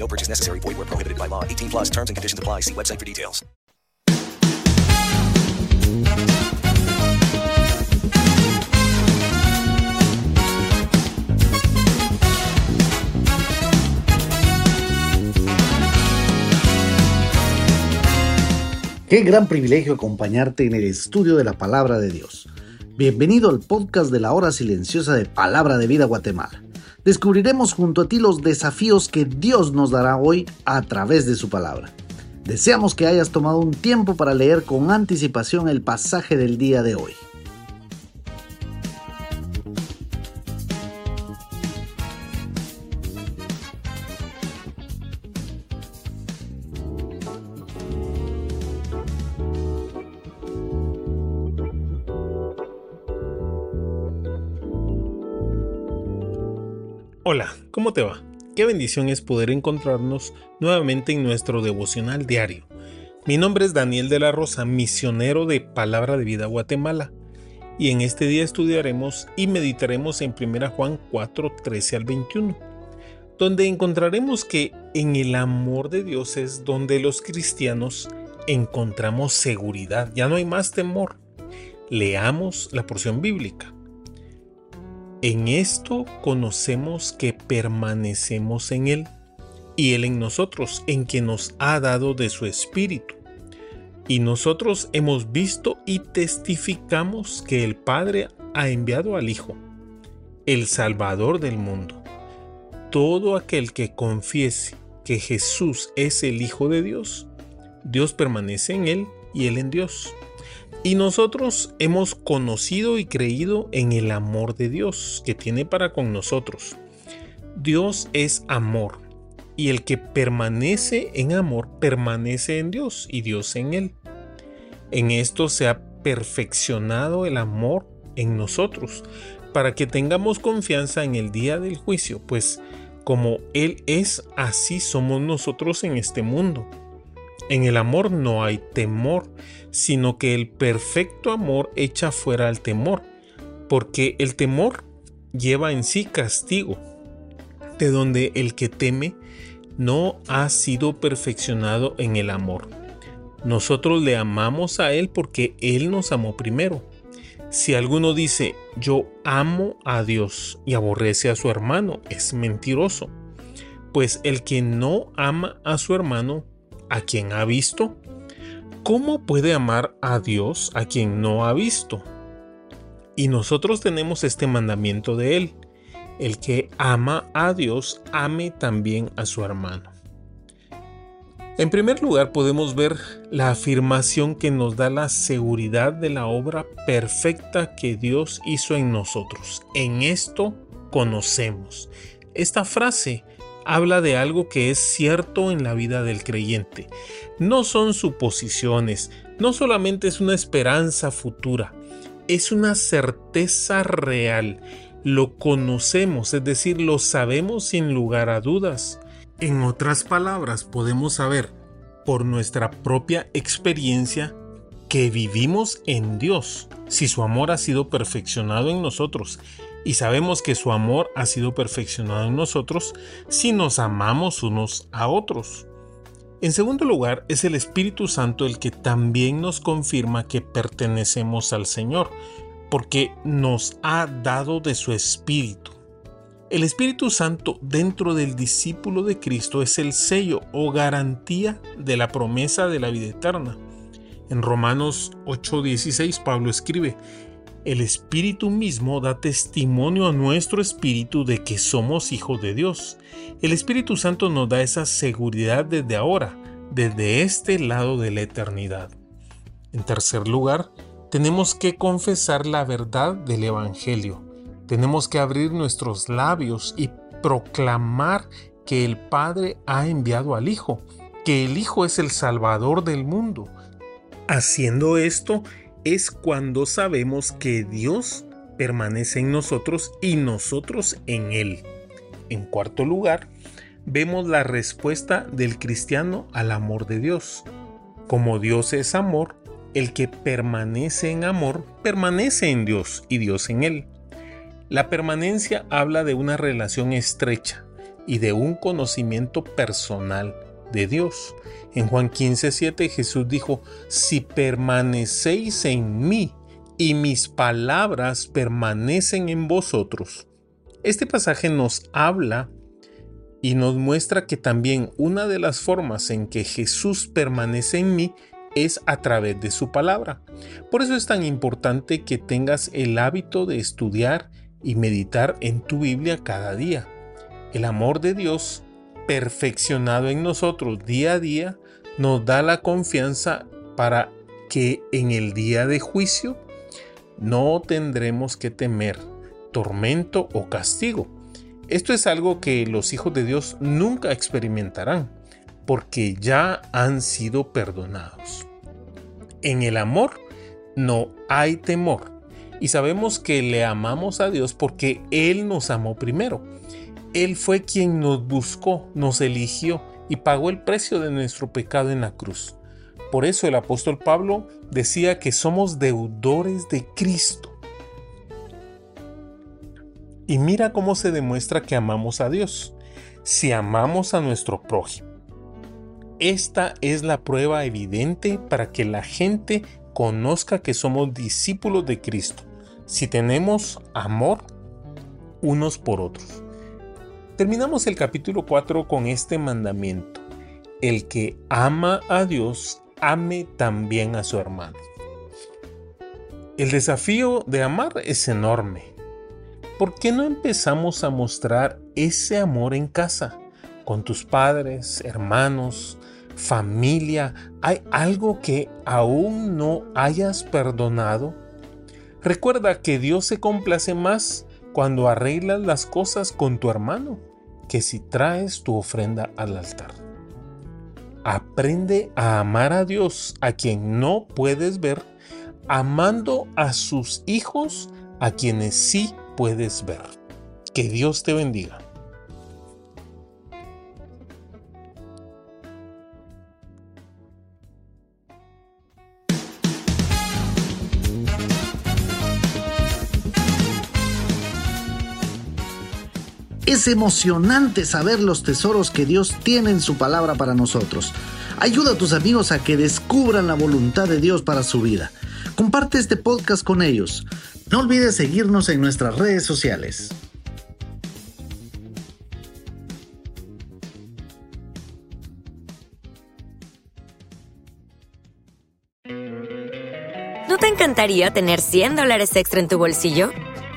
No purchase necessary. Void where prohibited by law. 18 plus terms and conditions apply. See website for details. Qué gran privilegio acompañarte en el estudio de la palabra de Dios. Bienvenido al podcast de la hora silenciosa de Palabra de Vida Guatemala. Descubriremos junto a ti los desafíos que Dios nos dará hoy a través de su palabra. Deseamos que hayas tomado un tiempo para leer con anticipación el pasaje del día de hoy. Hola, ¿cómo te va? Qué bendición es poder encontrarnos nuevamente en nuestro devocional diario. Mi nombre es Daniel de la Rosa, misionero de Palabra de Vida Guatemala, y en este día estudiaremos y meditaremos en 1 Juan 4, 13 al 21, donde encontraremos que en el amor de Dios es donde los cristianos encontramos seguridad, ya no hay más temor. Leamos la porción bíblica. En esto conocemos que permanecemos en Él y Él en nosotros, en que nos ha dado de su Espíritu. Y nosotros hemos visto y testificamos que el Padre ha enviado al Hijo, el Salvador del mundo. Todo aquel que confiese que Jesús es el Hijo de Dios, Dios permanece en Él y Él en Dios. Y nosotros hemos conocido y creído en el amor de Dios que tiene para con nosotros. Dios es amor, y el que permanece en amor permanece en Dios y Dios en él. En esto se ha perfeccionado el amor en nosotros, para que tengamos confianza en el día del juicio, pues como Él es, así somos nosotros en este mundo. En el amor no hay temor, sino que el perfecto amor echa fuera al temor, porque el temor lleva en sí castigo, de donde el que teme no ha sido perfeccionado en el amor. Nosotros le amamos a Él porque Él nos amó primero. Si alguno dice yo amo a Dios y aborrece a su hermano, es mentiroso. Pues el que no ama a su hermano a quien ha visto? ¿Cómo puede amar a Dios a quien no ha visto? Y nosotros tenemos este mandamiento de Él. El que ama a Dios, ame también a su hermano. En primer lugar podemos ver la afirmación que nos da la seguridad de la obra perfecta que Dios hizo en nosotros. En esto conocemos. Esta frase habla de algo que es cierto en la vida del creyente. No son suposiciones, no solamente es una esperanza futura, es una certeza real. Lo conocemos, es decir, lo sabemos sin lugar a dudas. En otras palabras, podemos saber por nuestra propia experiencia que vivimos en Dios, si su amor ha sido perfeccionado en nosotros y sabemos que su amor ha sido perfeccionado en nosotros si nos amamos unos a otros. En segundo lugar, es el Espíritu Santo el que también nos confirma que pertenecemos al Señor, porque nos ha dado de su Espíritu. El Espíritu Santo dentro del discípulo de Cristo es el sello o garantía de la promesa de la vida eterna. En Romanos 8:16 Pablo escribe, el Espíritu mismo da testimonio a nuestro espíritu de que somos hijos de Dios. El Espíritu Santo nos da esa seguridad desde ahora, desde este lado de la eternidad. En tercer lugar, tenemos que confesar la verdad del Evangelio. Tenemos que abrir nuestros labios y proclamar que el Padre ha enviado al Hijo, que el Hijo es el Salvador del mundo. Haciendo esto es cuando sabemos que Dios permanece en nosotros y nosotros en Él. En cuarto lugar, vemos la respuesta del cristiano al amor de Dios. Como Dios es amor, el que permanece en amor permanece en Dios y Dios en él. La permanencia habla de una relación estrecha y de un conocimiento personal de Dios. En Juan 15:7 Jesús dijo, si permanecéis en mí y mis palabras permanecen en vosotros. Este pasaje nos habla y nos muestra que también una de las formas en que Jesús permanece en mí es a través de su palabra. Por eso es tan importante que tengas el hábito de estudiar y meditar en tu Biblia cada día. El amor de Dios, perfeccionado en nosotros día a día, nos da la confianza para que en el día de juicio no tendremos que temer tormento o castigo. Esto es algo que los hijos de Dios nunca experimentarán porque ya han sido perdonados. En el amor no hay temor y sabemos que le amamos a Dios porque Él nos amó primero. Él fue quien nos buscó, nos eligió y pagó el precio de nuestro pecado en la cruz. Por eso el apóstol Pablo decía que somos deudores de Cristo. Y mira cómo se demuestra que amamos a Dios. Si amamos a nuestro prójimo. Esta es la prueba evidente para que la gente conozca que somos discípulos de Cristo, si tenemos amor unos por otros. Terminamos el capítulo 4 con este mandamiento. El que ama a Dios, ame también a su hermano. El desafío de amar es enorme. ¿Por qué no empezamos a mostrar ese amor en casa? Con tus padres, hermanos, familia, ¿hay algo que aún no hayas perdonado? Recuerda que Dios se complace más cuando arreglas las cosas con tu hermano que si traes tu ofrenda al altar. Aprende a amar a Dios a quien no puedes ver, amando a sus hijos a quienes sí puedes ver. Que Dios te bendiga. Es emocionante saber los tesoros que Dios tiene en su palabra para nosotros. Ayuda a tus amigos a que descubran la voluntad de Dios para su vida. Comparte este podcast con ellos. No olvides seguirnos en nuestras redes sociales. ¿No te encantaría tener 100 dólares extra en tu bolsillo?